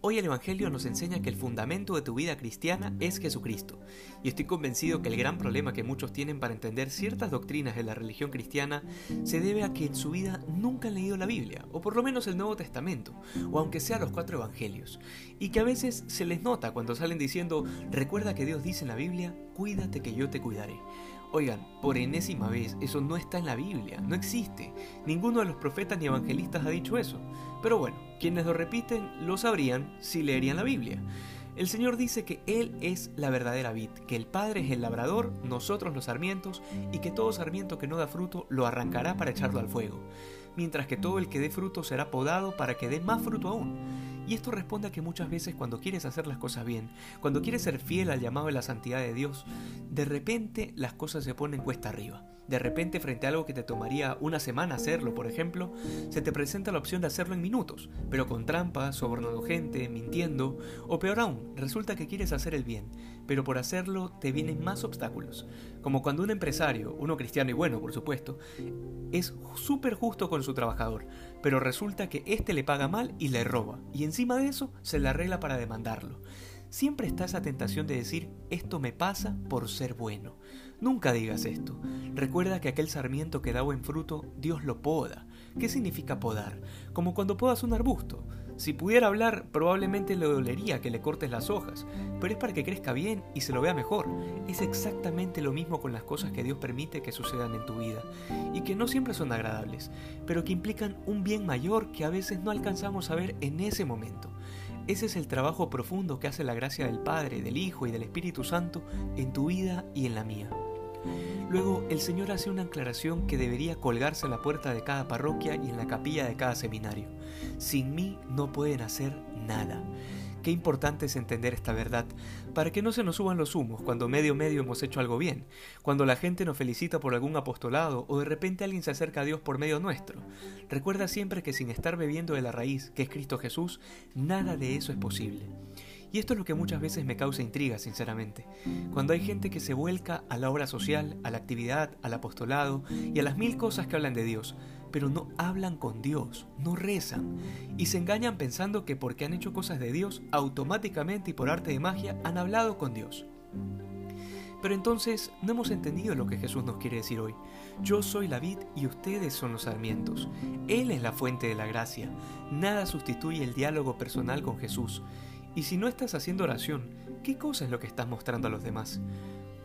Hoy el Evangelio nos enseña que el fundamento de tu vida cristiana es Jesucristo, y estoy convencido que el gran problema que muchos tienen para entender ciertas doctrinas de la religión cristiana se debe a que en su vida nunca han leído la Biblia, o por lo menos el Nuevo Testamento, o aunque sea los cuatro Evangelios, y que a veces se les nota cuando salen diciendo, recuerda que Dios dice en la Biblia, cuídate que yo te cuidaré. Oigan, por enésima vez, eso no está en la Biblia, no existe. Ninguno de los profetas ni evangelistas ha dicho eso. Pero bueno, quienes lo repiten lo sabrían si leerían la Biblia. El Señor dice que Él es la verdadera vid, que el Padre es el labrador, nosotros los sarmientos, y que todo sarmiento que no da fruto lo arrancará para echarlo al fuego, mientras que todo el que dé fruto será podado para que dé más fruto aún. Y esto responde a que muchas veces cuando quieres hacer las cosas bien, cuando quieres ser fiel al llamado de la santidad de Dios, de repente las cosas se ponen cuesta arriba. De repente frente a algo que te tomaría una semana hacerlo, por ejemplo, se te presenta la opción de hacerlo en minutos, pero con trampas, sobornando gente, mintiendo, o peor aún, resulta que quieres hacer el bien, pero por hacerlo te vienen más obstáculos. Como cuando un empresario, uno cristiano y bueno, por supuesto, es súper justo con su trabajador, pero resulta que éste le paga mal y le roba, y encima de eso se le arregla para demandarlo. Siempre está esa tentación de decir, esto me pasa por ser bueno. Nunca digas esto. Recuerda que aquel sarmiento que da buen fruto, Dios lo poda. ¿Qué significa podar? Como cuando podas un arbusto. Si pudiera hablar, probablemente le dolería que le cortes las hojas, pero es para que crezca bien y se lo vea mejor. Es exactamente lo mismo con las cosas que Dios permite que sucedan en tu vida, y que no siempre son agradables, pero que implican un bien mayor que a veces no alcanzamos a ver en ese momento. Ese es el trabajo profundo que hace la gracia del Padre, del Hijo y del Espíritu Santo en tu vida y en la mía. Luego, el Señor hace una aclaración que debería colgarse en la puerta de cada parroquia y en la capilla de cada seminario. Sin mí no pueden hacer nada. Qué importante es entender esta verdad, para que no se nos suban los humos cuando medio medio hemos hecho algo bien, cuando la gente nos felicita por algún apostolado o de repente alguien se acerca a Dios por medio nuestro. Recuerda siempre que sin estar bebiendo de la raíz, que es Cristo Jesús, nada de eso es posible. Y esto es lo que muchas veces me causa intriga, sinceramente. Cuando hay gente que se vuelca a la obra social, a la actividad, al apostolado y a las mil cosas que hablan de Dios, pero no hablan con Dios, no rezan, y se engañan pensando que porque han hecho cosas de Dios, automáticamente y por arte de magia han hablado con Dios. Pero entonces no hemos entendido lo que Jesús nos quiere decir hoy. Yo soy la vid y ustedes son los sarmientos. Él es la fuente de la gracia. Nada sustituye el diálogo personal con Jesús. Y si no estás haciendo oración, ¿qué cosa es lo que estás mostrando a los demás?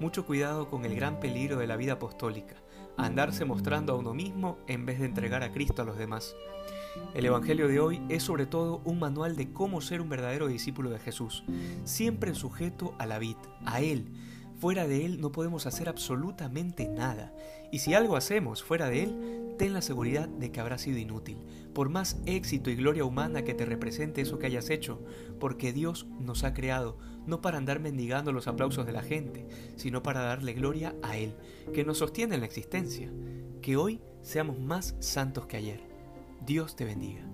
Mucho cuidado con el gran peligro de la vida apostólica, andarse mostrando a uno mismo en vez de entregar a Cristo a los demás. El Evangelio de hoy es sobre todo un manual de cómo ser un verdadero discípulo de Jesús, siempre sujeto a la vid, a Él. Fuera de Él no podemos hacer absolutamente nada, y si algo hacemos fuera de Él, ten la seguridad de que habrá sido inútil, por más éxito y gloria humana que te represente eso que hayas hecho, porque Dios nos ha creado no para andar mendigando los aplausos de la gente, sino para darle gloria a Él, que nos sostiene en la existencia. Que hoy seamos más santos que ayer. Dios te bendiga.